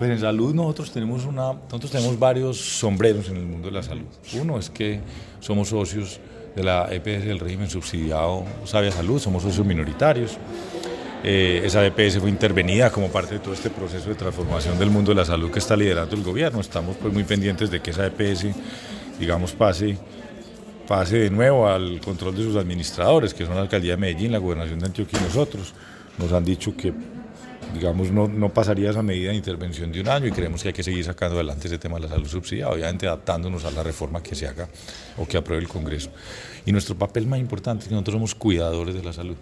Pues en salud nosotros tenemos, una, nosotros tenemos varios sombreros en el mundo de la salud. Uno es que somos socios de la EPS del régimen subsidiado Sabia Salud, somos socios minoritarios. Eh, esa EPS fue intervenida como parte de todo este proceso de transformación del mundo de la salud que está liderando el gobierno. Estamos pues muy pendientes de que esa EPS, digamos, pase, pase de nuevo al control de sus administradores, que son la Alcaldía de Medellín, la Gobernación de Antioquia y nosotros. Nos han dicho que digamos, no, no pasaría esa medida de intervención de un año y creemos que hay que seguir sacando adelante ese tema de la salud subsidiada, obviamente adaptándonos a la reforma que se haga o que apruebe el Congreso. Y nuestro papel más importante es que nosotros somos cuidadores de la salud.